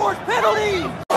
He only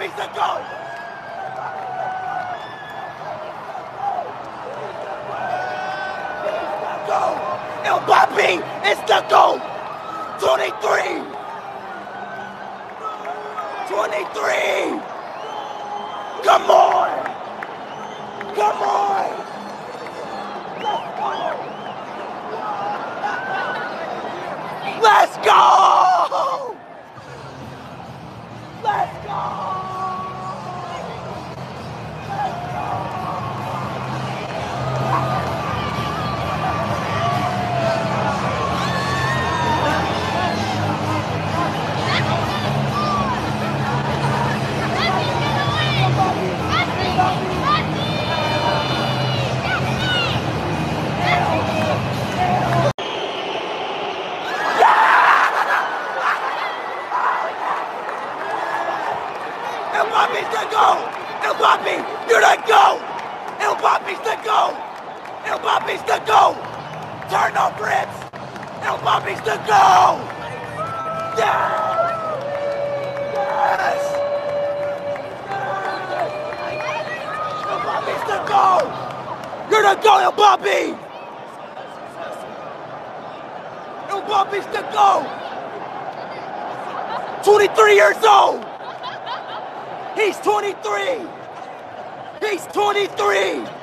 Mbappe's the goal! Go! Mbappe is the goal! 23! 23! Come on! Come on! Mbappe's the goal! Mbappe's the goal! Turn no grips! Mbappe's the goal! Yes! Yes! Mbappe's the goal! You're the goal, Mbappe! Mbappe's the goal! 23 years old! He's 23! He's 23!